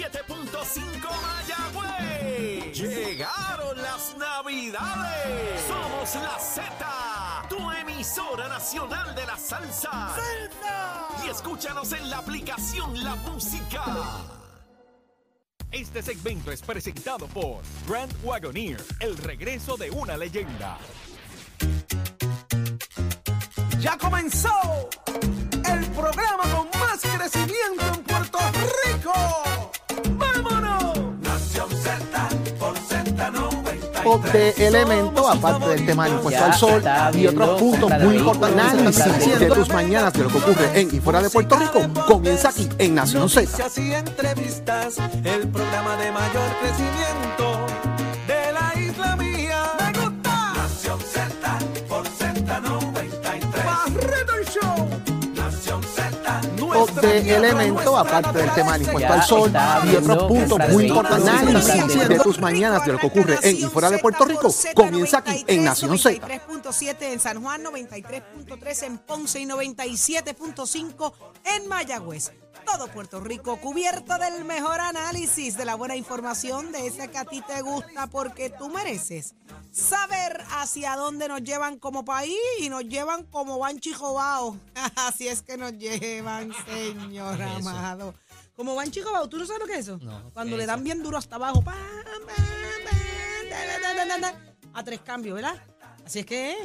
97.5 Mayagüez. Llegaron las navidades. Somos la Z, tu emisora nacional de la salsa. Y escúchanos en la aplicación La Música. Este segmento es presentado por Grand Wagoneer, el regreso de una leyenda. Ya comenzó el programa con más crecimiento en Puerto Rico. Z93. o de elementos, aparte del tema del impuesto al sol y otros puntos muy importantes. de Análisis de vehículos. tus mañanas de lo que ocurre en y fuera de Puerto Rico comienza aquí en Nación Z. Entrevistas, el programa de mayor crecimiento de elementos, nuestra aparte del tema del impuesto Ya al sol y otros puntos muy importantes. Análisis de tus mañanas de lo que ocurre en y fuera de Puerto Rico comienza aquí en Nación Z. 93.7 en San Juan, 93.3 en Ponce y 97.5 en Mayagüez. Todo Puerto Rico cubierto del mejor análisis, de la buena información, de ese que a ti te gusta porque tú mereces saber hacia dónde nos llevan como país y nos llevan como Banchi Jobao. Así es que nos llevan, señor amado. Como Banchi Jobao, ¿tú no sabes lo que es eso? No, Cuando ¿qué le dan bien duro hasta abajo. da, da, da, da, a tres cambios, ¿verdad? Así es que.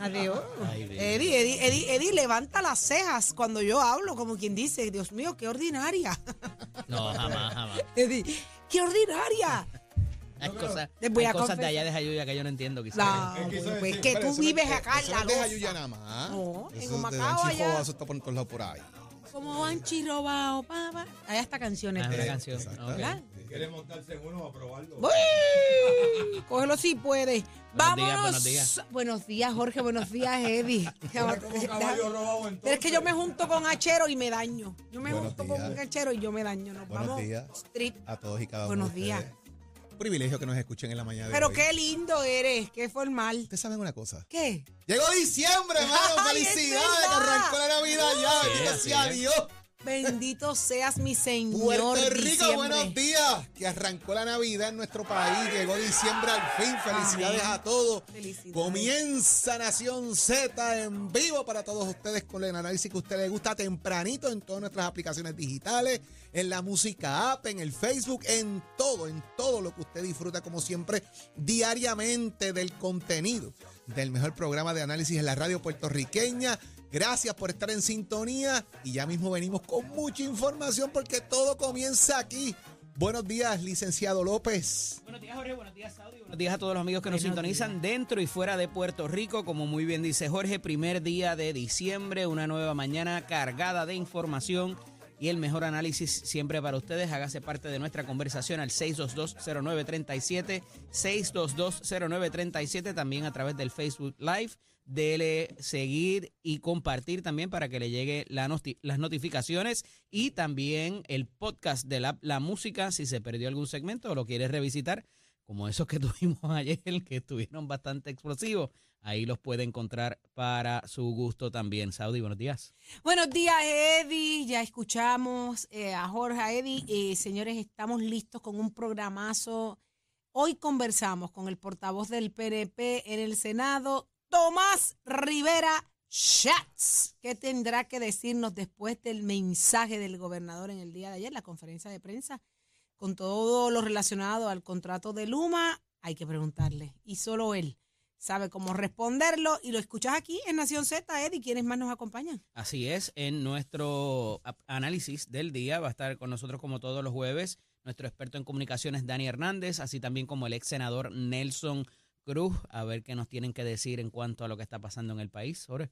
Adiós. Ay. Eddie, Eddie, Eddie, Eddie levanta las cejas cuando yo hablo, como quien dice, Dios mío, qué ordinaria. No, jamás, jamás. Eddie, qué ordinaria. Hay cosas, voy hay a cosas de allá de Jayuya que yo no entiendo. Quizás. La- pues que tú vives acá en la de. Jayuya nada más. No, en Eso Humacao allá. Eso está por todos lados por ahí. Como Banchi robado, papá. Allá está canciones. Ah, una canción. ¿Quiere montarse en uno a probarlo? Uy, Cógelo si puedes. Buenos días, Vámonos. buenos días. Buenos días, Jorge. Buenos días, Eddie. como caballo robado entonces. Pero es que yo me junto con Achero y me daño. Yo me Buenos junto días. con un Achero y yo me daño. Nos Buenos vamos días. street. A todos y cada uno. Buenos de días. ustedes. Un privilegio que nos escuchen en la mañana de Pero hoy. qué lindo eres. Qué formal. Ustedes saben una cosa. ¿Qué? Llegó diciembre, hermano. Ay, es Felicidades. Que verdad. arrancó la Navidad ya. Sí, Bendito así sea es. Dios. Bendito seas mi Señor. Puerto Rico, diciembre. buenos días. Que arrancó la Navidad en nuestro país. Llegó diciembre al fin. Felicidades Amén. a todos. Felicidades. Comienza Nación Z en vivo para todos ustedes con el análisis que a usted le gusta tempranito en todas nuestras aplicaciones digitales, en la música app, en el Facebook, en todo, en todo lo que usted disfruta como siempre diariamente del contenido del mejor programa de análisis en la radio puertorriqueña. Gracias por estar en sintonía y ya mismo venimos con mucha información porque todo comienza aquí. Buenos días, licenciado López. Buenos días, Jorge. Buenos días, Saudi. Buenos días a todos los amigos que nos Buenos sintonizan dentro y fuera de Puerto Rico. Como muy bien dice Jorge, primer día de diciembre, una nueva mañana cargada de información y el mejor análisis siempre para ustedes. Hágase parte de nuestra conversación al 6220937, 6220937, también a través del Facebook Live. Dele seguir y compartir también para que le llegue la noti- las notificaciones y también el podcast de la, la música si se perdió algún segmento o lo quiere revisitar, como esos que tuvimos ayer que estuvieron bastante explosivos. Ahí los puede encontrar para su gusto también. Saudi, buenos días. Buenos días, Eddie. Ya escuchamos eh, a Jorge, a Eddie. Eh, señores, estamos listos con un programazo. Hoy conversamos con el portavoz del PNP en el Senado, Tomás Rivera Schatz. ¿Qué tendrá que decirnos después del mensaje del gobernador en el día de ayer, la conferencia de prensa? Con todo lo relacionado al contrato de Luma, hay que preguntarle. Y solo él sabe cómo responderlo. Y lo escuchas aquí en Nación Z, Eddie. ¿Quiénes más nos acompañan? Así es, en nuestro análisis del día va a estar con nosotros como todos los jueves nuestro experto en comunicaciones Dani Hernández, así también como el ex senador Nelson Cruz, a ver qué nos tienen que decir en cuanto a lo que está pasando en el país. Jorge.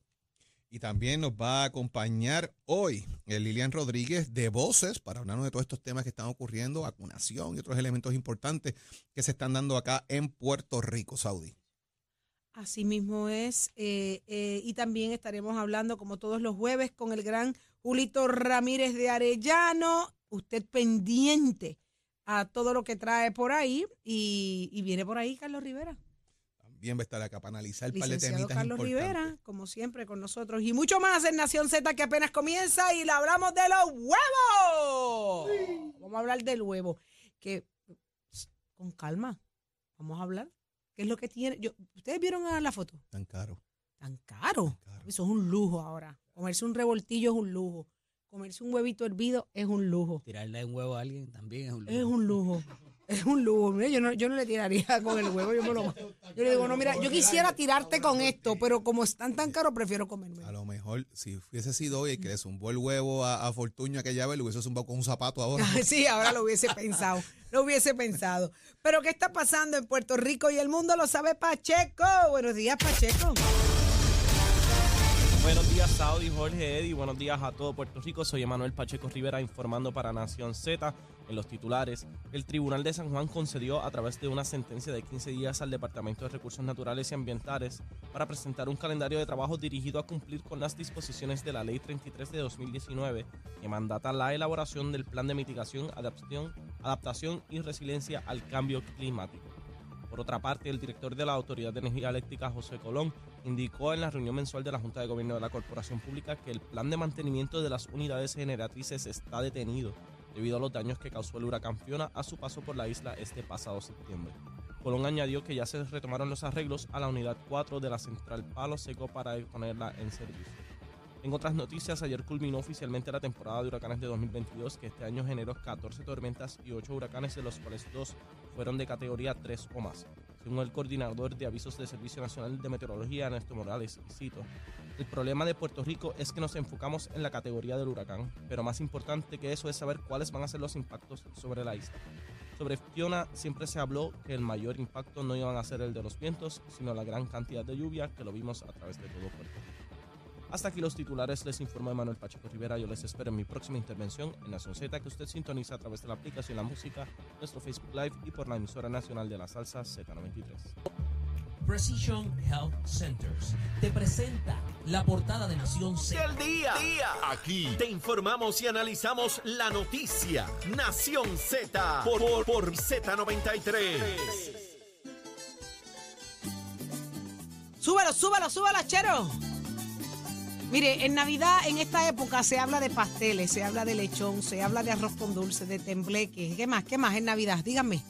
Y también nos va a acompañar hoy el Lilian Rodríguez de Voces para hablarnos de todos estos temas que están ocurriendo, vacunación y otros elementos importantes que se están dando acá en Puerto Rico, Saudi. Así mismo es. eh, eh, y también estaremos hablando, como todos los jueves, con el gran Julito Ramírez de Arellano. Usted pendiente a todo lo que trae por ahí. Y, y viene por ahí Carlos Rivera. También va a estar acá para analizar un par de temitas Carlos importantes. Rivera, como siempre, con nosotros. Y mucho más en Nación Z que apenas comienza y le hablamos de los huevos. Vamos a hablar del huevo. Que, con calma, vamos a hablar. ¿Qué es lo que tiene? Yo, ¿Ustedes vieron la foto? Tan caro. Tan caro. caro. Eso es un lujo ahora. Comerse un revoltillo es un lujo. Comerse un huevito hervido es un lujo. Tirarle un huevo a alguien también es un lujo. Es un lujo. Es un lujo. Mira, yo no, yo no le tiraría con el huevo. Yo, me lo, yo le digo, no, mira, yo quisiera tirarte con esto, pero como están tan caros, prefiero comerme. A lo mejor, si hubiese sido hoy el que le zumbó el huevo a, a Fortuño aquella vez, le hubiese zumbado con un zapato ahora. Sí, ahora lo hubiese pensado. Lo hubiese pensado. Pero ¿qué está pasando en Puerto Rico y el mundo lo sabe Pacheco? Buenos días, Pacheco. Buenos días, Saudi, Jorge, Eddy. Buenos días a todo Puerto Rico. Soy Emanuel Pacheco Rivera informando para Nación Z. En los titulares, el Tribunal de San Juan concedió a través de una sentencia de 15 días al Departamento de Recursos Naturales y Ambientales para presentar un calendario de trabajo dirigido a cumplir con las disposiciones de la Ley 33 de 2019 que mandata la elaboración del Plan de Mitigación, Adaptación, Adaptación y Resiliencia al Cambio Climático. Por otra parte, el director de la Autoridad de Energía Eléctrica, José Colón, indicó en la reunión mensual de la Junta de Gobierno de la Corporación Pública que el plan de mantenimiento de las unidades generatrices está detenido debido a los daños que causó el huracán Fiona a su paso por la isla este pasado septiembre. Colón añadió que ya se retomaron los arreglos a la unidad 4 de la central Palo Seco para ponerla en servicio. En otras noticias, ayer culminó oficialmente la temporada de huracanes de 2022, que este año generó 14 tormentas y 8 huracanes, de los cuales 2 fueron de categoría 3 o más. Según el coordinador de avisos del Servicio Nacional de Meteorología, Ernesto Morales, cito, el problema de Puerto Rico es que nos enfocamos en la categoría del huracán, pero más importante que eso es saber cuáles van a ser los impactos sobre la isla. Sobre Fiona siempre se habló que el mayor impacto no iban a ser el de los vientos, sino la gran cantidad de lluvia que lo vimos a través de todo Puerto Rico. Hasta aquí los titulares, les informó Manuel Pacheco Rivera. Yo les espero en mi próxima intervención en Nación Z, que usted sintoniza a través de la aplicación La Música, nuestro Facebook Live y por la emisora nacional de la salsa Z93. Precision Health Centers te presenta la portada de Nación Z. del día. Aquí te informamos y analizamos la noticia. Nación Z por, por, por Z93. Súbelo, súbelo, súbelo, chero. Mire, en Navidad, en esta época, se habla de pasteles, se habla de lechón, se habla de arroz con dulce, de tembleque. ¿Qué más? ¿Qué más en Navidad? Díganme.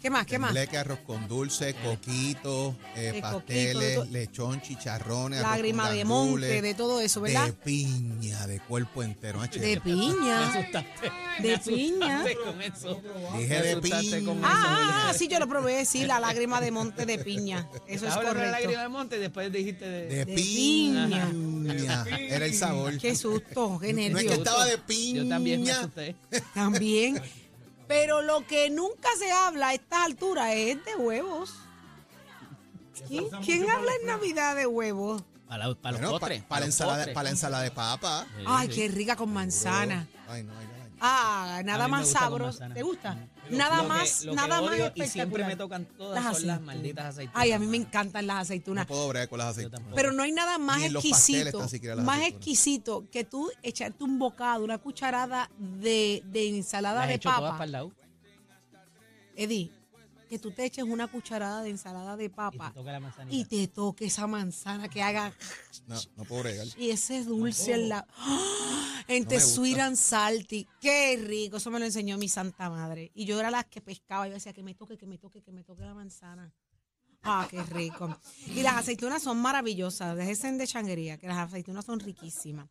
¿Qué más? ¿Qué más? Tembleque, arroz con dulce, coquito, eh, De coquito, pasteles, de to- lechón, chicharrones, arroz Lágrima con de gandules, monte, de todo eso, ¿verdad? De piña, de cuerpo entero. H. De piña. De piña. con eso. Dije Me de asustaste con piña. eso, Ah, ah, sí, yo lo probé, sí, la lágrima de monte de piña. Eso es Ahora de la correcto. lágrima de monte, después dijiste de... De, de piña. piña. Era el sabor. Qué susto, qué No es que nervios. estaba de piña. Yo también me asusté. También. Pero lo que nunca se habla a estas alturas es de huevos. ¿Quién, quién habla en Navidad de huevos? Para, la- para los Bueno, pa- postres. para, la los ensalada, postres. para la ensalada de papa. Sí, Ay, sí. qué rica con manzana. Ay, no, ay, no, ay. Ah, nada más sabroso. ¿Te gusta? Nada lo que- más, lo que nada más odio espectacular. Y siempre me tocan todas Las son las malditas aceitunas. Ay, a mí me encantan las aceitunas. No puedo bregar con las aceitunas. Pero no hay nada más Ni en los pasteles exquisito, las más aceitunas. exquisito que tú echarte un bocado, una cucharada de, de ensalada Las he de hecho todas papa. para el lado. Eddie, que tú te eches una cucharada de ensalada de Y papa y te toque esa manzana que haga No, no puedo bregar. y ese dulce en la ¡Ah! entre No sweet and salty. Qué rico, eso me lo enseñó mi santa madre. Y yo era la que pescaba, yo decía que me toque, que me toque, que me toque la manzana. Ah, qué rico. Y las aceitunas son maravillosas, déjense de changuería, que las aceitunas son riquísimas.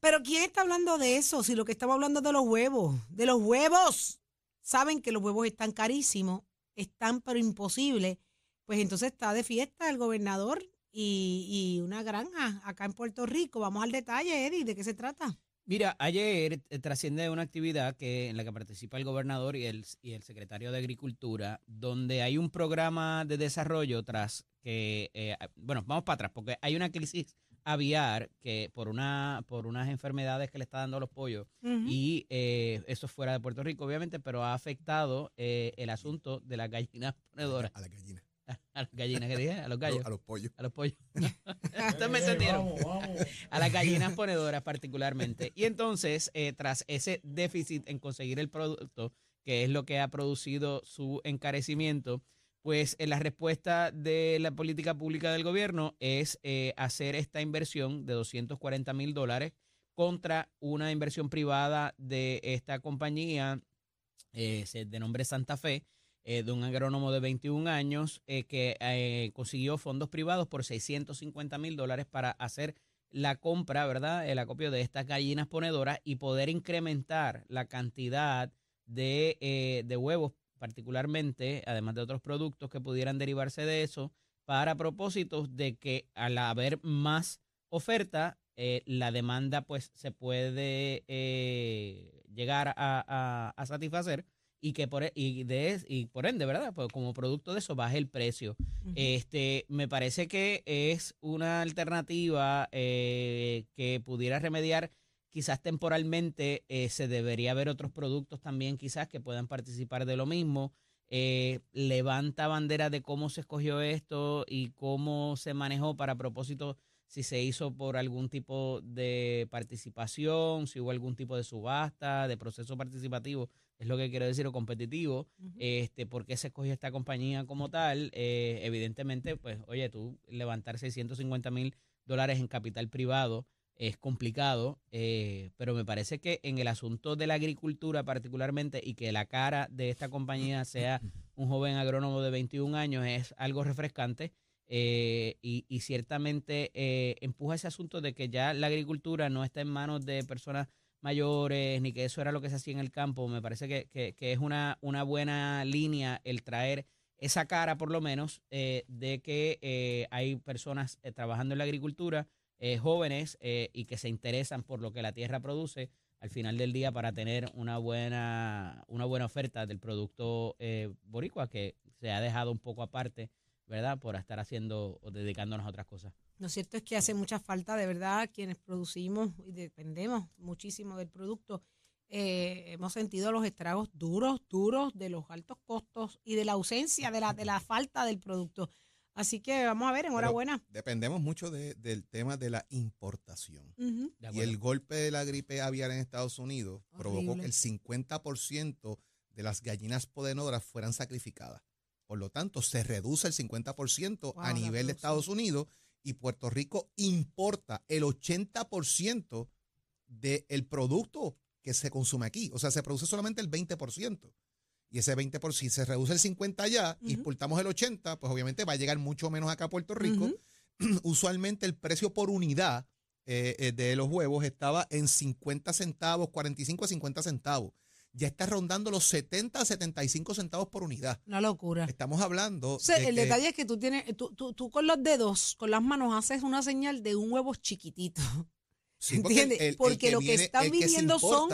Pero ¿quién está hablando de eso? Si lo que estamos hablando es de los huevos, de los huevos. Saben que los huevos están carísimos, están pero imposibles. Pues entonces está de fiesta el gobernador y, y una granja acá en Puerto Rico. Vamos al detalle, Eddie, ¿de qué se trata? Mira, ayer eh, trasciende una actividad que en la que participa el gobernador y el, y el secretario de Agricultura, donde hay un programa de desarrollo tras que, eh, bueno, vamos para atrás, porque hay una crisis aviar que por una por unas enfermedades que le está dando a los pollos y eh, eso fuera de Puerto Rico, obviamente, pero ha afectado eh, el asunto de las gallinas ponedoras. A la gallina. A las gallinas que dije, a los gallos, A los pollos. a los pollos. Ustedes me entendieron a las gallinas ponedoras particularmente. Y entonces, eh, tras ese déficit en conseguir el producto, que es lo que ha producido su encarecimiento, pues eh, la respuesta de la política pública del gobierno es eh, hacer esta inversión de 240 mil dólares contra una inversión privada de esta compañía eh, de nombre Santa Fe, de un agrónomo de 21 años que consiguió fondos privados por 650 mil dólares para hacer la compra, ¿verdad? El acopio de estas gallinas ponedoras y poder incrementar la cantidad de, de huevos, particularmente, además de otros productos que pudieran derivarse de eso, para propósitos de que al haber más oferta, eh, la demanda pues se puede eh, llegar a, a- a satisfacer y que por, e- y de, y por ende, ¿verdad? Pues como producto de eso baje el precio. Este, me parece que es una alternativa eh, que pudiera remediar quizás temporalmente eh, se debería ver otros productos también quizás que puedan participar de lo mismo. Eh, levanta bandera de cómo se escogió esto y cómo se manejó para propósito si se hizo por algún tipo de participación, si hubo algún tipo de subasta, de proceso participativo, es lo que quiero decir, o competitivo, este, por qué se escogió esta compañía como tal. Eh, evidentemente, pues, oye, tú levantar 650 mil dólares en capital privado es complicado, eh, pero me parece que en el asunto de la agricultura particularmente y que la cara de esta compañía sea un joven agrónomo de 21 años es algo refrescante eh, y, y ciertamente eh, empuja ese asunto de que ya la agricultura no está en manos de personas mayores ni que eso era lo que se hacía en el campo. Me parece que, que- que es una, una buena línea el traer esa cara por lo menos eh, de que eh, hay personas trabajando en la agricultura eh, jóvenes eh, y que se interesan por lo que la tierra produce al final del día para tener una buena, una buena oferta del producto eh, boricua que se ha dejado un poco aparte, ¿verdad? Por estar haciendo o dedicándonos a otras cosas. Lo cierto es que hace mucha falta, de verdad, quienes producimos y dependemos muchísimo del producto. hemos sentido los estragos duros, duros de los altos costos y de la ausencia, de la, de la falta del producto. Así que vamos a ver, enhorabuena. Dependemos mucho de- del tema de la importación. Y el golpe de la gripe aviar en Estados Unidos provocó Horrible. que el 50% de las gallinas ponedoras fueran sacrificadas. Por lo tanto, se reduce el 50% Wow, a nivel de. Estados Unidos y Puerto Rico importa el 80% del producto que se consume aquí. O sea, se produce solamente el 20%. Y ese 20%, si se reduce el 50% allá y Ujú. exportamos el 80%, pues obviamente va a llegar mucho menos acá a Puerto Rico. Usualmente el precio por unidad eh, eh, de los huevos estaba en 50 centavos, 45 a 50 centavos. Ya está rondando los 70 a 75 centavos por unidad. Una locura. Estamos hablando. O sea, de el que- detalle es que tú tienes, tú, tú, tú con los dedos, con las manos, haces una señal de un huevo chiquitito. Sí, porque ¿Entiendes? el- el Porque lo que viene- están que viniendo son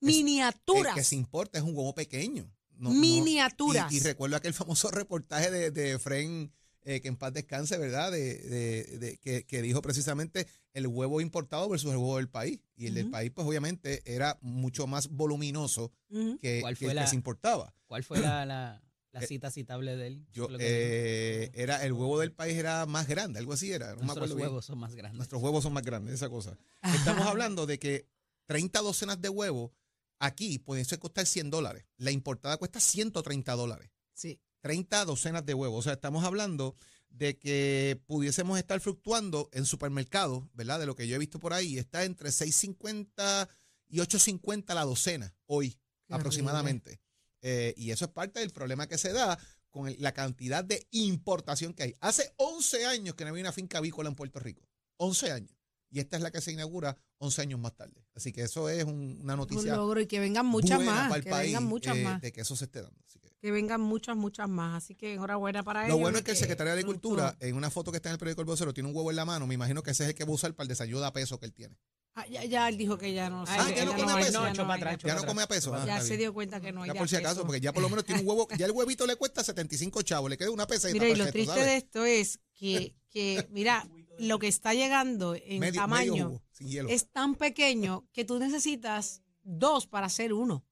Miniaturas. El que se importa es un huevo pequeño. No- no- Miniaturas. y, y recuerdo aquel famoso reportaje de, de Fren, eh, que en paz descanse, ¿verdad? De, de- de- que, que dijo precisamente el huevo importado versus el huevo del país. Y el del país, pues obviamente, era mucho más voluminoso que, ¿Cuál que fue el que la- se importaba. ¿Cuál fue la, la, la Eh, cita citable de él? Yo, eh, era el huevo del país era más grande, algo así era. No me Nuestros bien. huevos son más grandes. Nuestros huevos son más grandes, esa cosa. Estamos hablando de que 30 docenas de huevos aquí pueden ser costar 100 dólares. La importada cuesta 130 dólares. Sí. 30 docenas de huevos. O sea, estamos hablando de que pudiésemos estar fluctuando en supermercados, ¿verdad? De lo que yo he visto por ahí, está entre 6.50 y 8.50 la docena hoy, aproximadamente. Eh, y eso es parte del problema que se da con la cantidad de importación que hay. Hace 11 años que no había una finca avícola en Puerto Rico. 11 años. Y esta es la que se inaugura 11 años más tarde. Así que eso es un- una Un noticia logro y que vengan muchas más. Que país vengan muchas eh, más. de que eso se esté dando. Así que Que vengan muchas, muchas más. Así que enhorabuena para ellos. lo bueno es que el secretario de Agricultura, en una foto que está en el periódico El Vocero, tiene un huevo en la mano. Me imagino que ese es el que va a usar para el desayuno a peso que él tiene. Ah, ya, ya él dicho que ya no. Ah, sí, ya no come hay, peso. ya No, atrás, ya come a peso. Ah, Ya está se dio cuenta que no hay Ya ya por si acaso, peso. porque ya por lo menos tiene un huevo, ya el huevito le cuesta 75 chavos, le queda una peseta. Mira, y lo triste ¿sabes? de esto es que, que, mira, lo que está llegando en Medio- tamaño medio jugo, sin hielo. es tan pequeño que tú necesitas dos para hacer uno.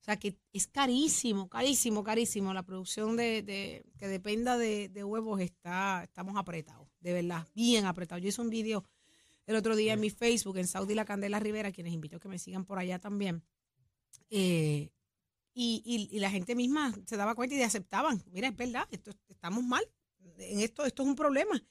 O sea que es carísimo, carísimo, carísimo. La producción de, de- que dependa de, de huevos está, estamos apretados, de verdad, bien apretados. Yo hice un video el otro día en mi Facebook, en Saudi La Candela Rivera, quienes invito a que me sigan por allá también. Eh, y, y- y la gente misma se daba cuenta y aceptaban. Mira, es verdad, esto, estamos mal. En esto, esto es un problema.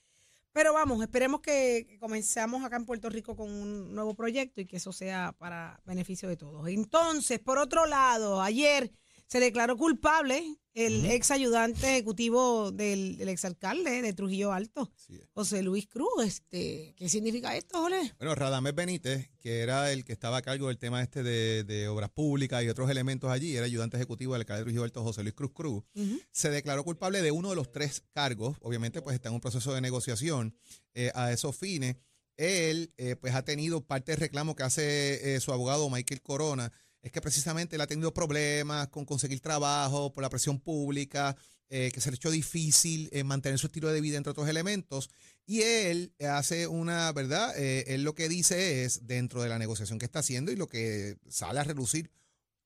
Pero vamos, esperemos que comenzamos acá en Puerto Rico con un nuevo proyecto y que eso sea para beneficio de todos. Entonces, por otro lado, ayer Se declaró culpable el ex ayudante ejecutivo del, del exalcalde de Trujillo Alto, José Luis Cruz. Este, ¿Qué significa esto, Jorge? Bueno, Radamés Benítez, que era el que estaba a cargo del tema este de, de obras públicas y otros elementos allí, era ayudante ejecutivo del alcalde de Trujillo Alto, José Luis Cruz Cruz, se declaró culpable de uno de los tres cargos. Obviamente, pues está en un proceso de negociación eh, a esos fines. Él, eh, pues ha tenido parte del reclamo que hace eh, su abogado Michael Corona, es que precisamente él ha tenido problemas con conseguir trabajo por la presión pública, eh, que se le ha hecho difícil eh, mantener su estilo de vida, entre otros elementos. Y él hace una, ¿verdad? Eh, él lo que dice es, dentro de la negociación que está haciendo y lo que sale a relucir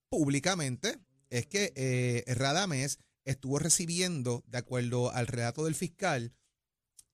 públicamente, es que eh, Radamés estuvo recibiendo, de acuerdo al relato del fiscal,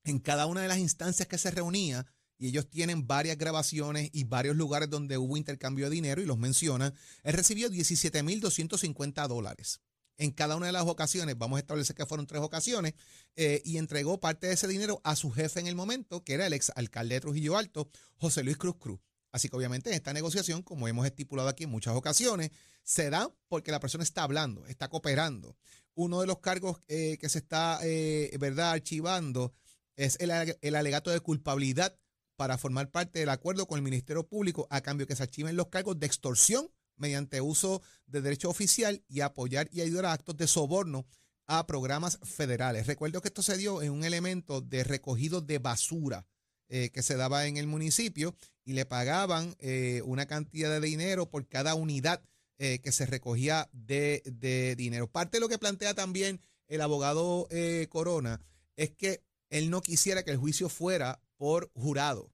en cada una de las instancias que se reunía, y ellos tienen varias grabaciones y varios lugares donde hubo intercambio de dinero y los mencionan, él recibió 17.250 dólares. En cada una de las ocasiones, vamos a establecer que fueron tres ocasiones, eh, y entregó parte de ese dinero a su jefe en el momento, que era el ex alcalde de Trujillo Alto, José Luis Cruz Cruz. Así que obviamente en esta negociación, como hemos estipulado aquí en muchas ocasiones, se da porque la persona está hablando, está cooperando. Uno de los cargos eh, que se está, eh, ¿verdad?, archivando es el, ale- el alegato de culpabilidad para formar parte del acuerdo con el Ministerio Público a cambio que se archiven los cargos de extorsión mediante uso de derecho oficial y apoyar y ayudar a actos de soborno a programas federales. Recuerdo que esto se dio en un elemento de recogido de basura eh, que se daba en el municipio y le pagaban eh, una cantidad de dinero por cada unidad eh, que se recogía de, de dinero. Parte de lo que plantea también el abogado Corona es que él no quisiera que el juicio fuera por jurado,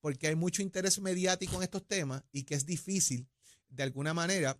porque hay mucho interés mediático en estos temas y que es difícil, de alguna manera,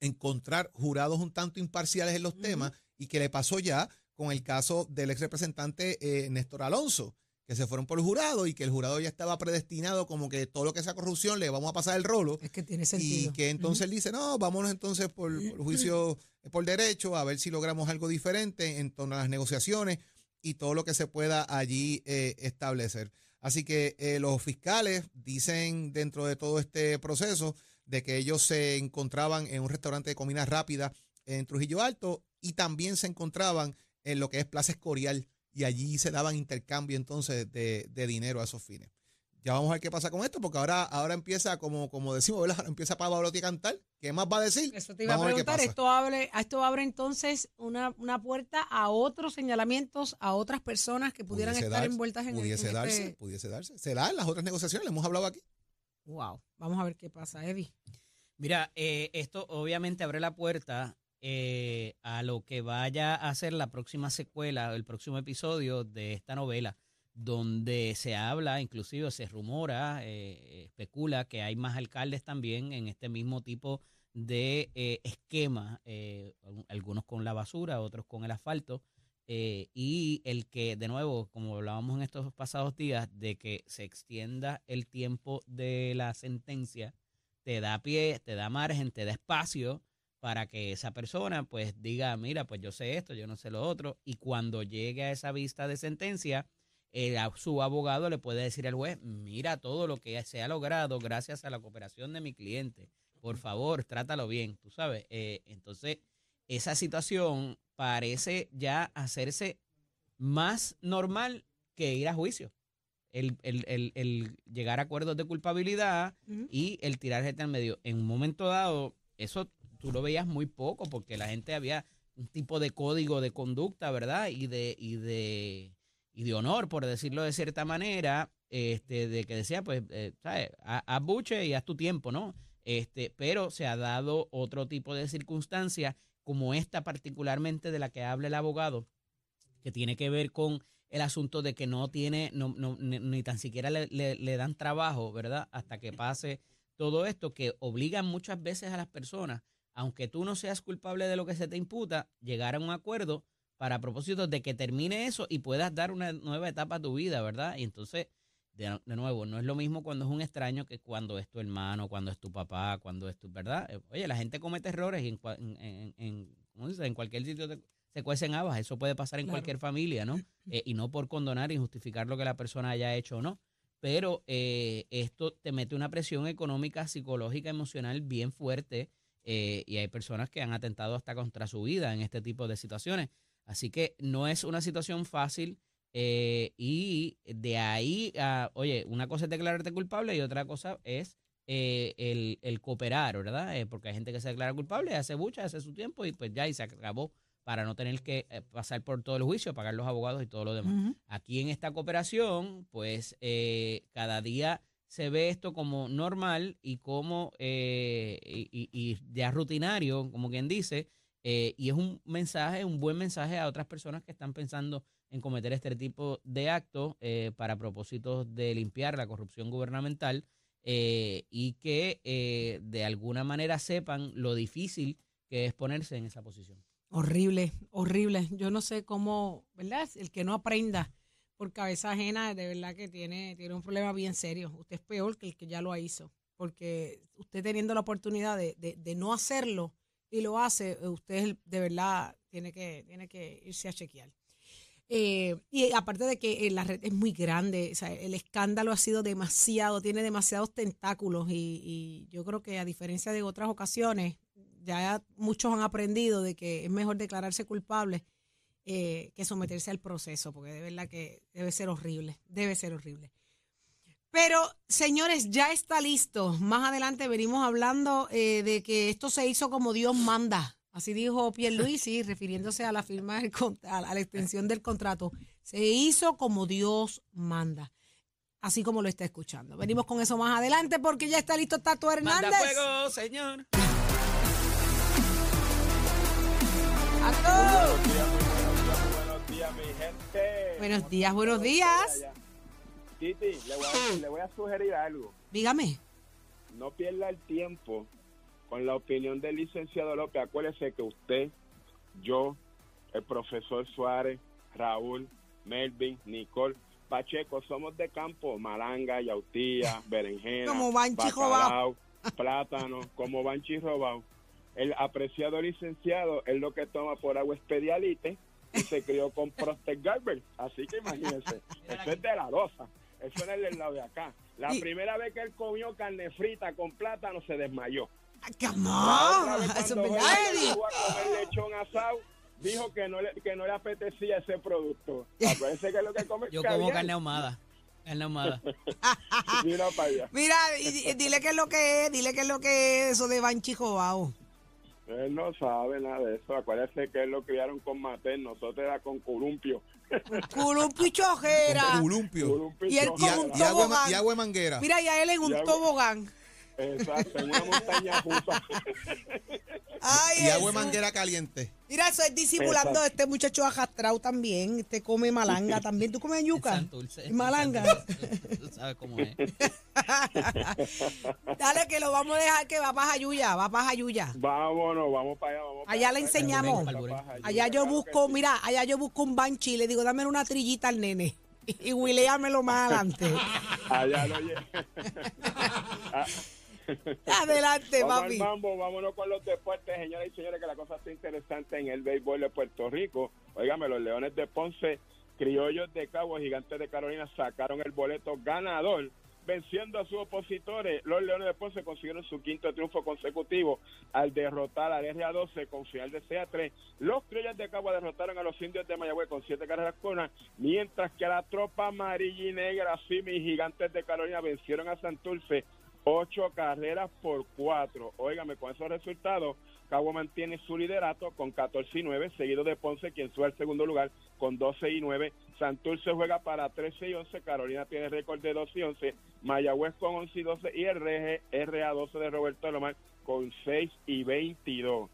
encontrar jurados un tanto imparciales en los temas y que le pasó ya con el caso del ex representante eh, Néstor Alonso, que se fueron por el jurado y que el jurado ya estaba predestinado como que todo lo que sea corrupción le vamos a pasar el rolo. Es que tiene Y sentido. que entonces él dice, no, vámonos entonces por, por juicio eh, por derecho, a ver si logramos algo diferente en torno a las negociaciones y todo lo que se pueda allí eh, establecer. Así que eh, los fiscales dicen dentro de todo este proceso de que ellos se encontraban en un restaurante de comida rápida en Trujillo Alto y también se encontraban en lo que es Plaza Escorial y allí se daban intercambio entonces de, de dinero a esos fines. Ya vamos a ver qué pasa con esto, porque ahora, ahora empieza, como, como decimos, ¿verdad? Ahora empieza Pavarotti a cantar. ¿Qué más va a decir? Eso te iba a Vamos ver qué preguntar. pasa. Esto abre, esto abre entonces una, una puerta a otros señalamientos, a otras personas que pudieran Pudiese estar darse, envueltas en, pudiese en darse, este- pudiese darse. Se da en las otras negociaciones, le hemos hablado aquí. Wow. Vamos a ver qué pasa, Eddie. Mira, eh, esto obviamente abre la puerta eh, a lo que vaya a ser la próxima secuela, el próximo episodio de esta novela, donde se habla, inclusive se rumora, eh, especula que hay más alcaldes también en este mismo tipo de eh, esquema, eh, algunos con la basura, otros con el asfalto, eh, y el que, de nuevo, como hablábamos en estos pasados días, de que se extienda el tiempo de la sentencia, te da pie, te da margen, te da espacio para que esa persona pues diga, mira, pues yo sé esto, yo no sé lo otro, y cuando llegue a esa vista de sentencia, el a- su abogado le puede decir al juez, mira todo lo que se ha logrado gracias a la cooperación de mi cliente, por favor, trátalo bien, tú sabes. Eh, entonces, esa situación parece ya hacerse más normal que ir a juicio. El, el- el- el llegar a acuerdos de culpabilidad y el tirar gente al medio. En un momento dado, eso tú lo veías muy poco porque la gente había un tipo de código de conducta, ¿verdad? Y de, y de, y de honor, por decirlo de cierta manera, este, de que decía, pues, eh, ¿sabes? Ha- Haz buche y haz tu tiempo, ¿no? Este, pero se ha dado otro tipo de circunstancia, como esta particularmente de la que habla el abogado, que tiene que ver con el asunto de que no tiene, no, no, ni, ni tan siquiera le, le- le dan trabajo, ¿verdad? Hasta que pase todo esto, que obligan muchas veces a las personas, aunque tú no seas culpable de lo que se te imputa, llegar a un acuerdo para propósito de que termine eso y puedas dar una nueva etapa a tu vida, ¿verdad? Y entonces, de, de nuevo, no es lo mismo cuando es un extraño que cuando es tu hermano, cuando es tu papá, cuando es tu, ¿verdad? Eh, Oye, la gente comete errores y en, cua- en, en- en- ¿cómo se dice? en cualquier sitio te- se cuecen habas, eso puede pasar en Claro. cualquier familia, ¿no? Eh, y no por condonar y justificar lo que la persona haya hecho o no. Pero eh, esto te mete una presión económica, psicológica, emocional bien fuerte eh, y hay personas que han atentado hasta contra su vida en este tipo de situaciones. Así que no es una situación fácil eh, y de ahí, a, oye, una cosa es declararte culpable y otra cosa es eh, el, el cooperar, ¿verdad? Eh, porque hay gente que se declara culpable, hace mucha, hace su tiempo y pues ya y se acabó para no tener que pasar por todo el juicio, pagar los abogados y todo lo demás. Aquí en esta cooperación, pues eh, cada día se ve esto como normal y como eh, y, y- y ya rutinario, como quien dice, eh, y es un mensaje, un buen mensaje a otras personas que están pensando en cometer este tipo de actos eh, para propósitos de limpiar la corrupción gubernamental eh, y que de alguna manera sepan lo difícil que es ponerse en esa posición. Horrible, horrible. Yo no sé cómo, ¿verdad? El que no aprenda por cabeza ajena, de verdad que tiene, tiene un problema bien serio. Usted es peor que el que ya lo hizo, porque usted teniendo la oportunidad de- de no hacerlo y lo hace, usted de verdad tiene que, tiene que irse a chequear. Eh, y aparte de que eh, la red es muy grande, el escándalo ha sido demasiado, tiene demasiados tentáculos y, y yo creo que a diferencia de otras ocasiones, ya muchos han aprendido de que es mejor declararse culpable eh, que someterse al proceso, porque de verdad que debe ser horrible, debe ser horrible. Pero, señores, ya está listo. Más adelante venimos hablando eh, de que esto se hizo como Dios manda. Así dijo Pierluisi, refiriéndose a la firma, del a la extensión del contrato. Se hizo como Dios manda. Así como lo está escuchando. Venimos con eso más adelante porque ya está listo Tato Hernández. Manda fuego, señor. ¡Tato! Buenos días, mi gente. Buenos días, buenos días. Titi, le voy, a, le voy a sugerir algo. Dígame. No pierda el tiempo con la opinión del licenciado López. Acuérdese que usted, yo, el profesor Suárez, Raúl, Melvin, Nicole, Pacheco, somos de campo, malanga, yautía, berenjena, Como Banchi bacalao, plátano, como Banchi Robao. El apreciado licenciado es lo que toma por agua espedialite y se crió con Prostate Garber. Así que imagínense, eso es de la losa. Eso no es del lado de acá. La Y- primera vez que él comió carne frita con plátano se desmayó. Ay, ¡Come La otra on! vez Eso es cuando verdad, fue a Eddie. Cuba a comer lechón asado, dijo que no le, que no le apetecía ese producto. Acuérdense que es lo que come Yo como carne ahumada. Carne ahumada. Mira para allá. Mira, y- y dile qué es lo que es, dile qué es lo que es eso de Banchi Jobao. Él no sabe nada de eso. Acuérdense que él lo criaron con mater, nosotros era con columpio. Culumpio y chojera. Columpio. Columpio Y él con un y agua, tobogán. y agua de manguera. Mira, y a él en un agua- tobogán. Exacto, en una montaña rusa. Ay, Y agua de manguera caliente. Mira, eso es disimulando Exacto. este muchacho ajastrado también. Este come malanga también. ¿Tú comes yuca? Santurce. Y malanga. Santurce, Tú sabes cómo es. Dale, que lo vamos a dejar que va para Jayuya, va para Jayuya. Vámonos, vamos para allá. Vamos para Allá le enseñamos. Allá, yo busco, sí. mira, allá yo busco un banchi y le digo, dame una trillita al nene. Y Williamelo más adelante. Allá lo lle- Adelante, Vamos papi. al mambo, vámonos con los deportes, señoras y señores, que la cosa está interesante en el béisbol de Puerto Rico. Óigame, los Leones de Ponce, Criollos de Cabo, Gigantes de Carolina sacaron el boleto ganador, venciendo a sus opositores. Los Leones de Ponce consiguieron su quinto triunfo consecutivo al derrotar al RA12 con final de CA3. Los Criollos de Cabo derrotaron a los Indios de Mayagüez con siete carreras con una, mientras que a la tropa amarilla y negra, sí, mis Gigantes de Carolina vencieron a Santurce ocho carreras por cuatro. Óigame, con esos resultados, Cabo mantiene su liderato con 14 y 9, seguido de Ponce, quien sube al segundo lugar con 12 y 9. Santurce juega para 13 y 11, Carolina tiene récord de 12 y 11, Mayagüez con 11 y 12 y el RG, RA12 de Roberto Lomar con 6 y 22.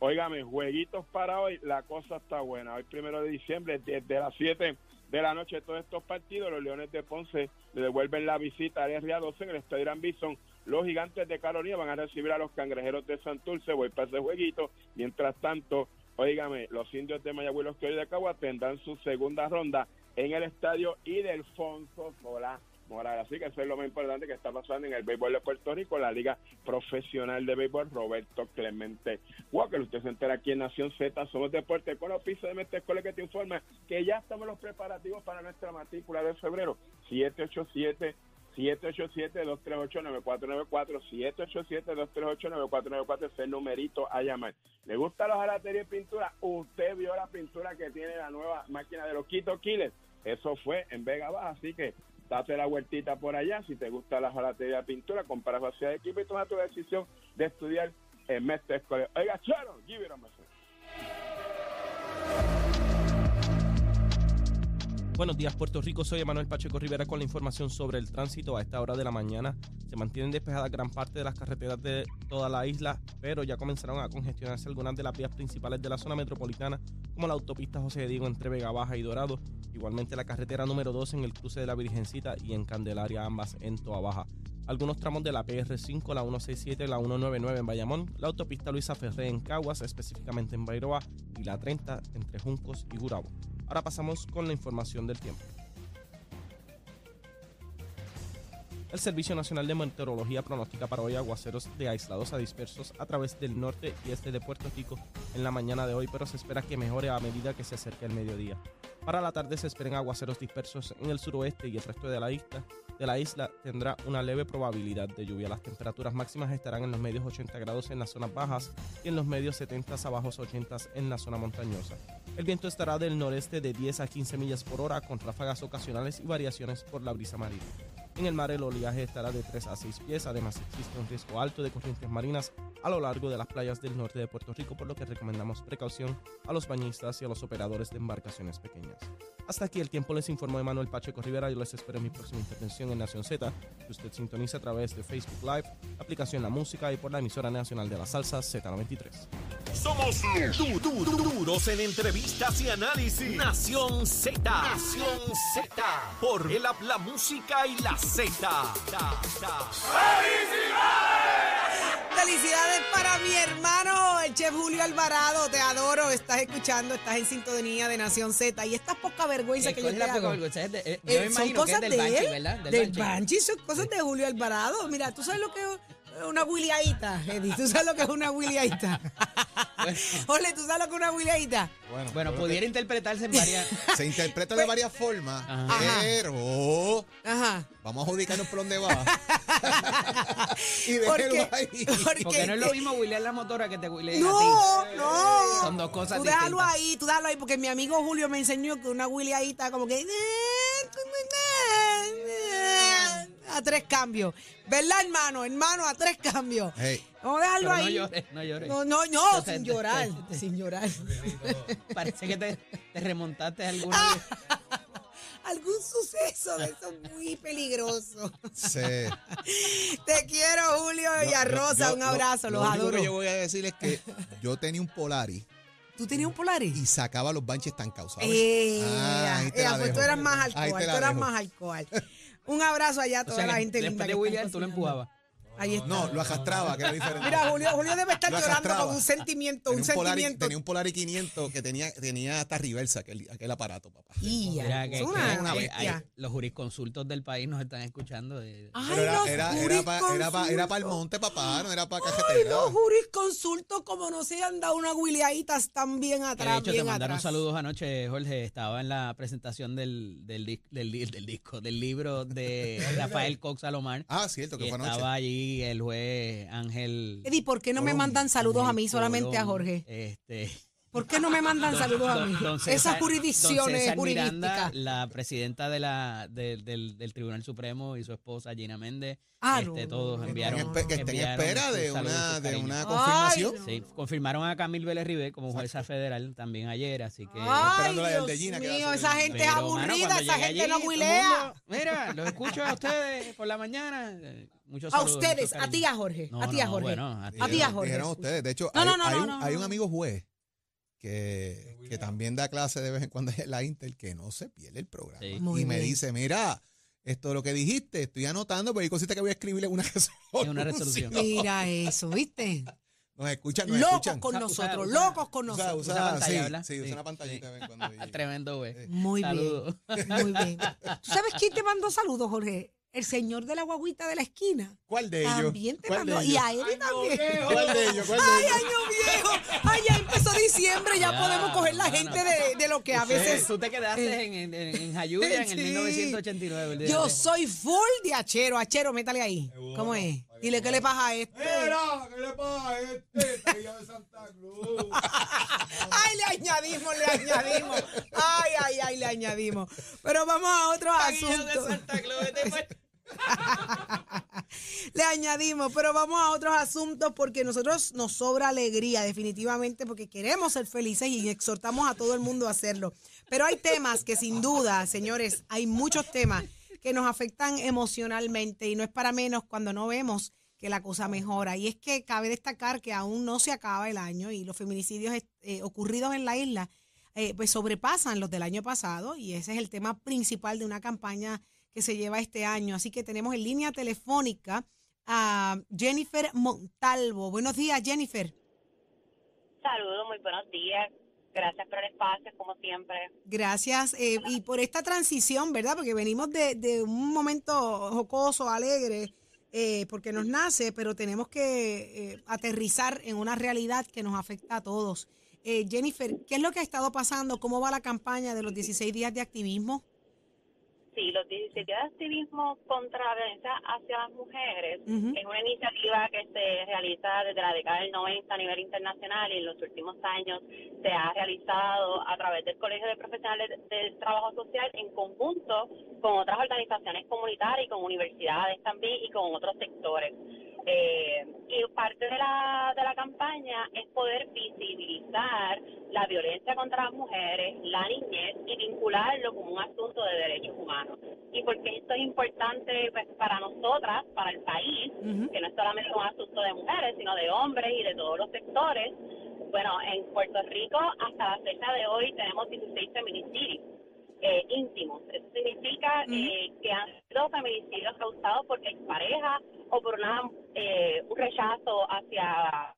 Óigame, jueguitos para hoy, la cosa está buena. Hoy primero de diciembre, desde las 7 de la noche, todos estos partidos, los Leones de Ponce le devuelven la visita al RA12 en el Estadio Gran Bison. Los gigantes de Carolina van a recibir a los cangrejeros de Santurce. Voy para ese jueguito. Mientras tanto, óigame, los indios de Mayagüez los criollos de Cagua tendrán su segunda ronda en el estadio Idelfonso Solá Morales. Así que eso es lo más importante que está pasando en el béisbol de Puerto Rico, la Liga Profesional de Béisbol Roberto Clemente Walker. Usted se entera aquí en Nación Z, somos deporte con los pisos de Mestre Escuela que te informa que ya estamos los preparativos para nuestra matrícula de febrero. 787 787-238-9494, 787-238-9494, ese es el numerito a llamar. ¿Le gusta la jalatería y pintura? Usted vio la pintura que tiene la nueva máquina de los Quito Killers. Eso fue en Vega Baja, así que date la vueltita por allá. Si te gusta la jalatería y pintura, compara facilidad de equipo y toma tu decisión de estudiar en Mestre Escolar. Oiga, Charo, give it a message. Buenos días, Puerto Rico. Soy Emanuel Pacheco Rivera con la información sobre el tránsito. A esta hora de la mañana se mantienen despejadas gran parte de las carreteras de toda la isla, pero ya comenzaron a congestionarse algunas de las vías principales de la zona metropolitana, como la autopista José Diego entre Vega Baja y Dorado. Igualmente la carretera número 2 en el cruce de la Virgencita y en Candelaria, ambas en Toa Baja. Algunos tramos de la PR5, la 167 y la 199 en Bayamón, la autopista Luisa Ferré en Caguas, específicamente en Bairoa, y la 30 entre Juncos y Gurabo. Ahora pasamos con la información del tiempo. El Servicio Nacional de Meteorología pronostica para hoy aguaceros de aislados a dispersos a través del norte y este de Puerto Rico en la mañana de hoy, pero se espera que mejore a medida que se acerque el mediodía. Para la tarde se esperan aguaceros dispersos en el suroeste y el resto de la isla. De la isla tendrá una leve probabilidad de lluvia. Las temperaturas máximas estarán en los medios 80 grados en las zonas bajas y en los medios 70 a bajos 80 en la zona montañosa. El viento estará del noreste de 10 a 15 millas por hora con ráfagas ocasionales y variaciones por la brisa marina. En el mar el oleaje estará de 3 a 6 pies, además existe un riesgo alto de corrientes marinas a lo largo de las playas del norte de Puerto Rico, por lo que recomendamos precaución a los bañistas y a los operadores de embarcaciones pequeñas. Hasta aquí el tiempo les informó Emanuel Pacheco Rivera y les espero en mi próxima intervención en Nación Z, que usted sintoniza a través de Facebook Live, aplicación La Música y por la emisora nacional de la salsa Z93. Somos du- du- du- duros en entrevistas y análisis. Nación Z. Nación Z. Por el app, la música y la Z. Felicidades para mi hermano, el chef Julio Alvarado. Te adoro. Estás escuchando, estás en sintonía de Nación Z. Y esta poca vergüenza que yo te hago. vergüenza, es de- eh, yo Eh, me son imagino que es cosas del de Banshee, él, ¿verdad? Del, Del Banshee. Banshee, son cosas de Julio Alvarado. Mira, tú sabes lo que una williadita, Eddie. Tú sabes lo que es una williadita. Ole, ¿tú sabes lo que es una williadita? Bueno, Bueno, pudiera interpretarse en varias. se interpreta de varias formas, Ajá. pero Ajá. vamos a adjudicarnos por dónde va. y Porque, déjelo ahí. porque- Porque no es lo mismo William la motora que te William a No, ti. no. Son dos cosas Tú déjalo distintas. ahí, tú déjalo ahí, porque mi amigo Julio me enseñó que una williadita como que... A tres cambios. ¿Verdad, hermano? Hermano, a tres cambios. Hey, Vamos a dejarlo Pero no ahí. llores, no llores. No, no, no, Entonces, sin te- llorar, te- sin llorar. Parece que te, te remontaste a alguna. Ah, Algún suceso de eso muy peligroso. sí. Te quiero, Julio y a Rosa. yo- un lo- abrazo, lo los único adoro. que yo voy a decir es que yo tenía un Polaris ¿Tú tenías un Polaris? y sacaba los banches estancados, ¿sabes? Eh, Ah, ahí te eh, la pues tú eras más alcohol, tú eras dejo. más alcohol. Un abrazo allá a O toda sea, la gente linda después de William tú lo empujabas. Ahí está. No, lo arrastraba, que era diferente. Mira, Julio, Julio debe estar Lo llorando con un sentimiento, un tenía un, Polaris, sentimiento. tenía un Polaris 500 que tenía, tenía hasta reversa, aquel, aquel aparato, papá. Ia, Mira, que, es que- una, una que bestia. hay- los jurisconsultos del país nos están escuchando. de- Ay, Pero era, los era, era para era pa- era pa el jurisconsultos. monte, papá, no era para Ay, cajetera. los jurisconsultos, como no se han dado una guileaditas tan bien Que de atrás, hecho, te bien mandaron atrás. saludos anoche, Jorge. Estaba en la presentación del, del, dis- del, di- del disco, del libro de Rafael Cox Salomar. Ah, cierto, que Y fue anoche. estaba el juez Ángel. Eddie, ¿por qué no me mandan saludos a mí, solamente a Jorge? Este, ¿Por qué no me mandan saludos a mí? don- don Esas don jurisdicciones César Miranda, jurídicas. la presidenta de la, de- del, del Tribunal Supremo y su esposa Gina Méndez, Ah, este, no, todos enviaron. que estén en espera de una, de una Ay, confirmación. no. Sí, confirmaron a Camil Vélez Ribé como jueza federal también ayer, así que... Ay, esperando la de Gina, mío, esa gente es Pero, aburrida, esa gente allí, no huilea. Mira, los escucho a ustedes por la mañana. eh, Muchos A saludos, ustedes, a ti a Jorge, No, a ti a no, Jorge. bueno, a ti. A Jorge. dijeron ustedes. De hecho, No, hay, no, no, hay no, un, no, hay un no. amigo juez que, que también da clase de vez en cuando en la Inter que no se pierde el programa. Sí. Y me bien. dice, mira, esto es lo que dijiste, estoy anotando, pero hay cositas que voy a escribirle una resolución. una resolución. Mira eso, ¿viste? Nos escuchan, nos Locos escuchan. con Usa- nosotros, usa- locos con Usa, nosotros. usa, Usa pantalla, sí, ¿verdad? sí, usa Sí. una pantallita en cuando. Tremendo, güey. Muy Saludos. bien, muy bien. ¿Tú sabes quién te mandó saludos, Jorge? El señor de la guaguita de la esquina. ¿Cuál de ellos? También te ¿Cuál de mandó. Y a Eddie también. ¿Cuál de ellos? ¿Cuál de ¡Ay, ellos? año viejo! ¡Ay, ya diciembre! ya podemos coger la gente de, de lo que a veces... Tú te quedaste en, en, en, en Jayuya en el Sí. 1989. olvídate. Yo soy full de achero. Achero, métale ahí. ¿Cómo es? Dile qué le pasa a este. Mira, ¿qué le pasa a este? De Santa Cruz. Ay, le añadimos, le añadimos. Ay, ay, ay, le añadimos. Pero vamos a otros Paguillo de. Santa vete pa- Le añadimos, pero vamos a otros asuntos porque nosotros nos sobra alegría, definitivamente, porque queremos ser felices y exhortamos a todo el mundo a hacerlo. Pero hay temas que sin duda, señores, hay muchos temas que nos afectan emocionalmente y no es para menos cuando no vemos que la cosa mejora. Y es que cabe destacar que aún no se acaba el año y los feminicidios eh, ocurridos en la isla eh, pues sobrepasan los del año pasado y ese es el tema principal de una campaña que se lleva este año. Así que tenemos en línea telefónica a Jennifer Montalvo. Buenos días, Jennifer. Saludos, muy buenos días. Gracias por el espacio, como siempre. Gracias. eh, y por esta transición, ¿verdad? Porque venimos de, de un momento jocoso, alegre, eh, porque nos nace, pero tenemos que eh, aterrizar en una realidad que nos afecta a todos. Jennifer, ¿qué es lo que ha estado pasando? ¿Cómo va la campaña de los 16 días de activismo? Sí, los 17 días de activismo contra la violencia hacia las mujeres Ujú. es una iniciativa que se realiza desde la década del 90 a nivel internacional y en los últimos años se ha realizado a través del Colegio de Profesionales del Trabajo Social en conjunto con otras organizaciones comunitarias y con universidades también y con otros sectores. Eh, y parte de la, de la campaña es poder visibilizar la violencia contra las mujeres, la niñez y vincularlo como un asunto de derechos humanos. Y porque esto es importante pues, para nosotras, para el país, que no es solamente un asunto de mujeres, sino de hombres y de todos los sectores. Bueno, en Puerto Rico hasta la fecha de hoy tenemos 16 feminicidios eh, íntimos. Eso significa eh, que han sido feminicidios causados por expareja o por una, eh, un rechazo hacia...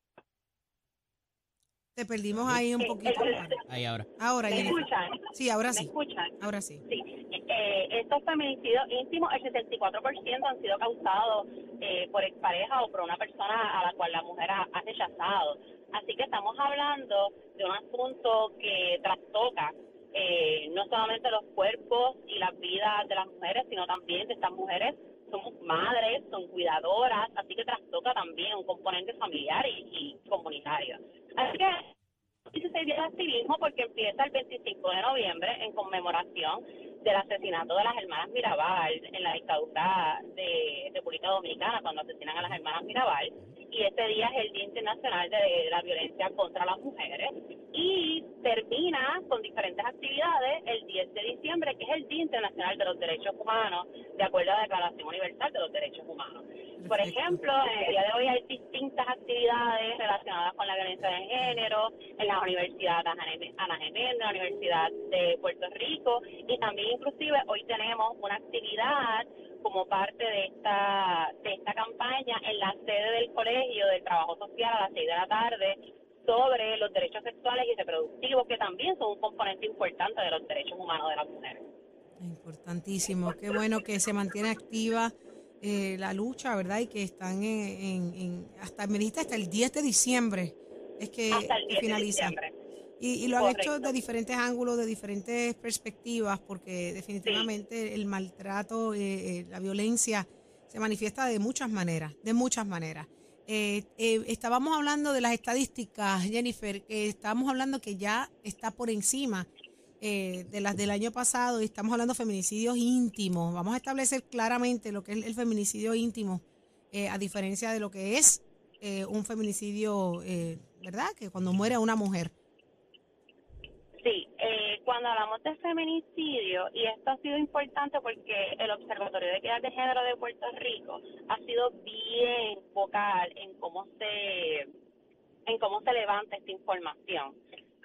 Te perdimos ahí un poquito. Ahí ahora. Ahora, ¿Me escuchan? Sí, ahora ¿Me sí. escuchan? Ahora sí. Sí, eh, estos feminicidios íntimos, el 64% han sido causados eh, por expareja o por una persona a la cual la mujer ha, ha rechazado. Así que estamos hablando de un asunto que trastoca eh, no solamente los cuerpos y las vidas de las mujeres, sino también de estas mujeres somos madres, son cuidadoras, así que trastoca también un componente familiar y, comunitario. Así que 16 días de activismo porque empieza el 25 de noviembre en conmemoración del asesinato de las hermanas Mirabal en la dictadura de República Dominicana cuando asesinan a las hermanas Mirabal y este día es el Día Internacional de la Violencia contra las Mujeres y termina con diferentes actividades el 10 de diciembre que es el Día Internacional de los Derechos Humanos de acuerdo a la Declaración Universal de los Derechos Humanos. Por ejemplo, en el día de hoy hay distintas actividades relacionadas con la violencia de género en la Universidad Ana Gem- Ana Geméndez, en la Universidad de Puerto Rico y también inclusive hoy tenemos una actividad como parte de esta de esta campaña en la sede del Colegio del Trabajo Social a las 6 de la tarde sobre los derechos sexuales y reproductivos que también son un componente importante de los derechos humanos de las mujeres. Importantísimo. Qué bueno que se mantiene activa eh, la lucha, ¿verdad? Y que están en, en- en- hasta, me dijiste, hasta el 10 de diciembre. Es que Hasta el 10 de finaliza. diciembre. Y, y lo han hecho de diferentes ángulos, de diferentes perspectivas, porque definitivamente el maltrato, eh, eh, la violencia se manifiesta de muchas maneras, de muchas maneras. Eh, estábamos hablando de las estadísticas, Jennifer, que estábamos hablando que ya está por encima de las del año pasado y estamos hablando de feminicidios íntimos. Vamos a establecer claramente lo que es el feminicidio íntimo, a diferencia de lo que es eh, un feminicidio, eh, ¿verdad? Que cuando muere una mujer. Cuando hablamos de feminicidio, y esto ha sido importante porque el Observatorio de Equidad de Género de Puerto Rico ha sido bien vocal en cómo se en cómo se levanta esta información,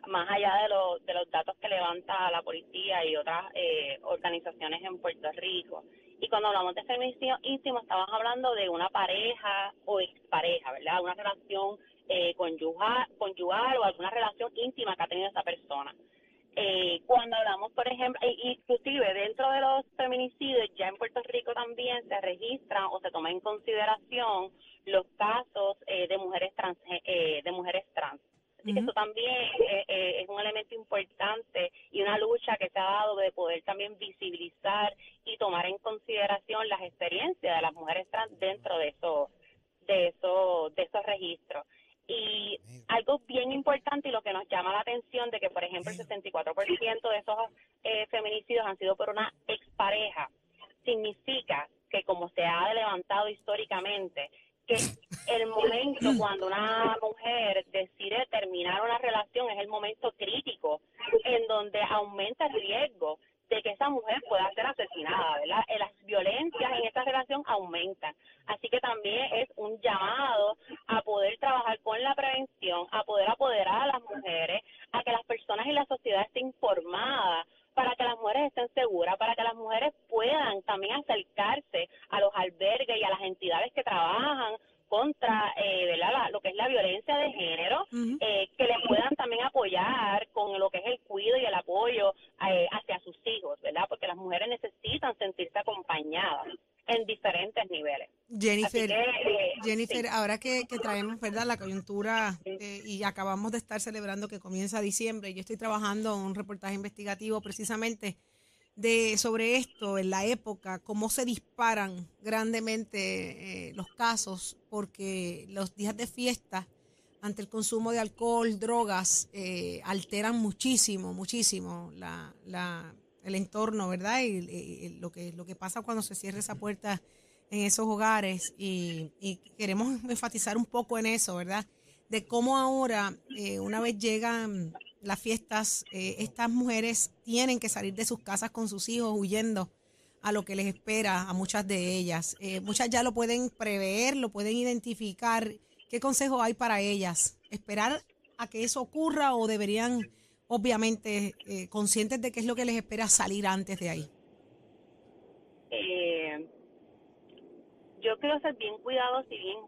más allá de, los de los datos que levanta la policía y otras eh, organizaciones en Puerto Rico. Y cuando hablamos de feminicidio íntimo, estamos hablando de una pareja o expareja, ¿verdad? Una relación eh, conyugal, conyugal o alguna relación íntima que ha tenido esa persona. Eh, cuando hablamos, por ejemplo, inclusive dentro de los feminicidios, ya en Puerto Rico también se registran o se toman en consideración los casos eh, de mujeres trans, eh, de mujeres trans. Así que eso también eh, eh, es un elemento importante y una lucha que se ha dado de poder también visibilizar y tomar en consideración las experiencias de las mujeres trans dentro de esos de esos de esos registros. Y algo bien importante y lo que nos llama la atención de que, por ejemplo, el 64% de esos eh, feminicidios han sido por una expareja, significa que como se ha levantado históricamente, que el momento cuando una mujer decide terminar una relación es el momento crítico en donde aumenta el riesgo de que esa mujer pueda ser asesinada, ¿verdad? Eh, Las violencias en esta relación aumentan. Así que también es un llamado a poder trabajar con la prevención, a poder apoderar a las mujeres, a que las personas y la sociedad estén informadas para que las mujeres estén seguras, para que las mujeres puedan también acercarse a los albergues y a las entidades que trabajan contra eh, ¿verdad? La- lo que es la violencia de género, eh, que les puedan también apoyar con lo que es el cuidado y el apoyo eh, hacia sus hijos, ¿verdad? Porque las mujeres necesitan sentirse acompañadas en diferentes niveles. Jennifer, que, eh, Jennifer, sí. ahora que, que traemos verdad la coyuntura eh, y acabamos de estar celebrando que comienza diciembre, yo estoy trabajando en un reportaje investigativo precisamente de sobre esto en la época, cómo se disparan grandemente eh, los casos, porque los días de fiesta ante el consumo de alcohol, drogas, eh, alteran muchísimo, muchísimo la, la, el entorno, ¿verdad? Y, lo, que, lo que pasa cuando se cierra esa puerta en esos hogares y, y queremos enfatizar un poco en eso, ¿verdad? De cómo ahora, eh, una vez llegan las fiestas, eh, estas mujeres tienen que salir de sus casas con sus hijos huyendo a lo que les espera a muchas de ellas. Eh, muchas ya lo pueden prever, lo pueden identificar. ¿Qué consejo hay para ellas? ¿Esperar a que eso ocurra o deberían, obviamente, eh, conscientes de qué es lo que les espera salir antes de ahí? yo quiero ser bien cuidadosa y bien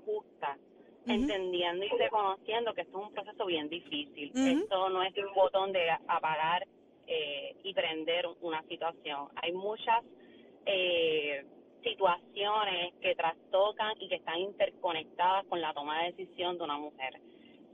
entendiendo y reconociendo que esto es un proceso bien difícil. Esto no es un botón de apagar eh, y prender una situación. Hay muchas eh, situaciones que trastocan y que están interconectadas con la toma de decisión de una mujer.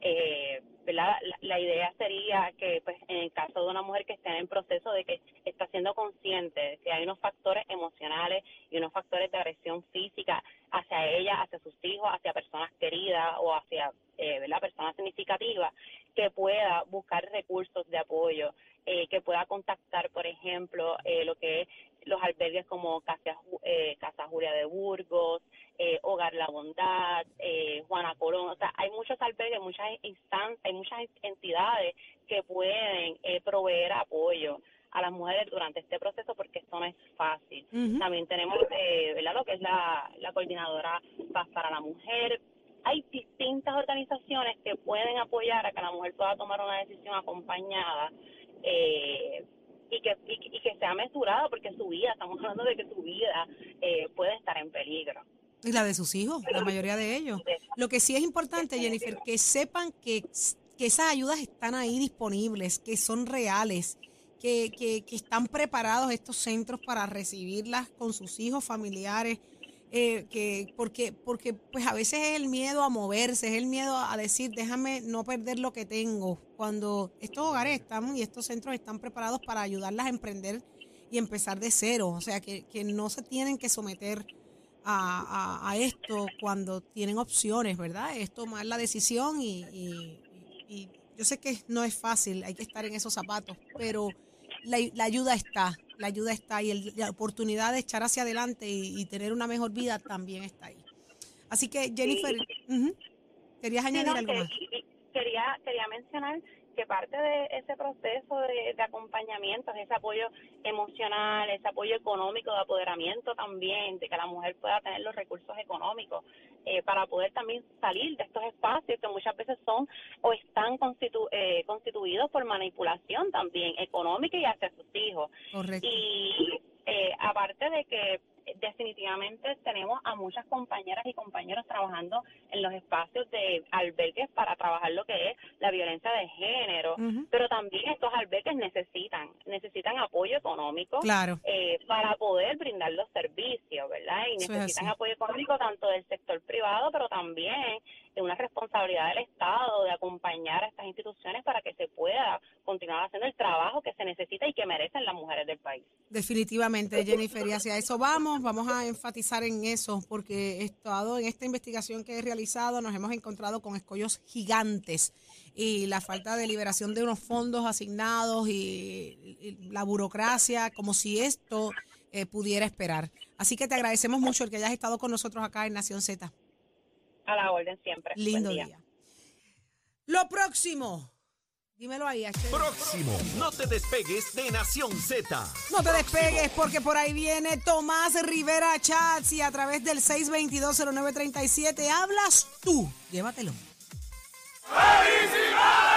Eh. La, la idea sería que, pues, en el caso de una mujer que esté en proceso de que está siendo consciente de que hay unos factores emocionales y unos factores de agresión física hacia ella, hacia sus hijos, hacia personas queridas o hacia eh, personas significativas, que pueda buscar recursos de apoyo, eh, que pueda contactar, por ejemplo, eh, lo que es los albergues como Casa, eh, Casa Julia de Burgos, eh, Hogar La Bondad, eh, Juana Colón, o sea, hay muchos albergues, muchas instancias, hay muchas entidades que pueden eh, proveer apoyo a las mujeres durante este proceso porque esto no es fácil. También tenemos, eh, ¿verdad? Lo que es la, la coordinadora Paz para la Mujer. Hay distintas organizaciones que pueden apoyar a que la mujer pueda tomar una decisión acompañada eh, y, que, y, que sea mesurada porque su vida, estamos hablando de que su vida eh, puede estar en peligro. Y la de sus hijos, la mayoría de ellos. Lo que sí es importante, Jennifer, que sepan que, que esas ayudas están ahí disponibles, que son reales, que, que, que están preparados estos centros para recibirlas con sus hijos familiares. Eh, que porque porque pues a veces es el miedo a moverse, es el miedo a decir déjame no perder lo que tengo. Cuando estos hogares están y estos centros están preparados para ayudarlas a emprender y empezar de cero, o sea que, que no se tienen que someter a, a- esto cuando tienen opciones, ¿verdad? Es tomar la decisión y, y- yo sé que no es fácil, hay que estar en esos zapatos, pero la ayuda está, la ayuda está y el- la oportunidad de echar hacia adelante y, y tener una mejor vida también está ahí. Así que Jennifer, ujú, ¿querías Sí, añadir no, algo que- más? quería, quería mencionar que parte de ese proceso de, de acompañamiento es ese apoyo emocional, ese apoyo económico de apoderamiento también, de que la mujer pueda tener los recursos económicos eh, para poder también salir de estos espacios que muchas veces son o están constitu- eh, constituidos por manipulación también económica y hacia sus hijos. Correcto. Y eh, aparte de que definitivamente tenemos a muchas compañeras y compañeros trabajando en los espacios de albergues para trabajar lo que es la violencia de género, pero también estos albergues necesitan necesitan apoyo económico Claro. eh, para poder brindar los servicios, ¿verdad? Y es necesitan apoyo económico tanto del sector privado, pero también de una responsabilidad del Estado de acompañar a estas instituciones para que se pueda continuar haciendo el trabajo que se necesita y que merecen las mujeres del país. Definitivamente, Jennifer, y hacia eso vamos, vamos a enfatizar en eso, porque he estado en esta investigación que he realizado, nos hemos encontrado con escollos gigantes y la falta de liberación de unos fondos asignados y, la burocracia, como si esto eh, pudiera esperar. Así que te agradecemos mucho el que hayas estado con nosotros acá en Nación Z. A la orden siempre. Buen Lindo día. Lo próximo, dímelo ahí, Axel. Próximo. No te despegues de Nación Z. No te despegues porque por ahí viene Tomás Rivera Chats y a través del 6220937 hablas tú. Llévatelo. ¡Felicidades!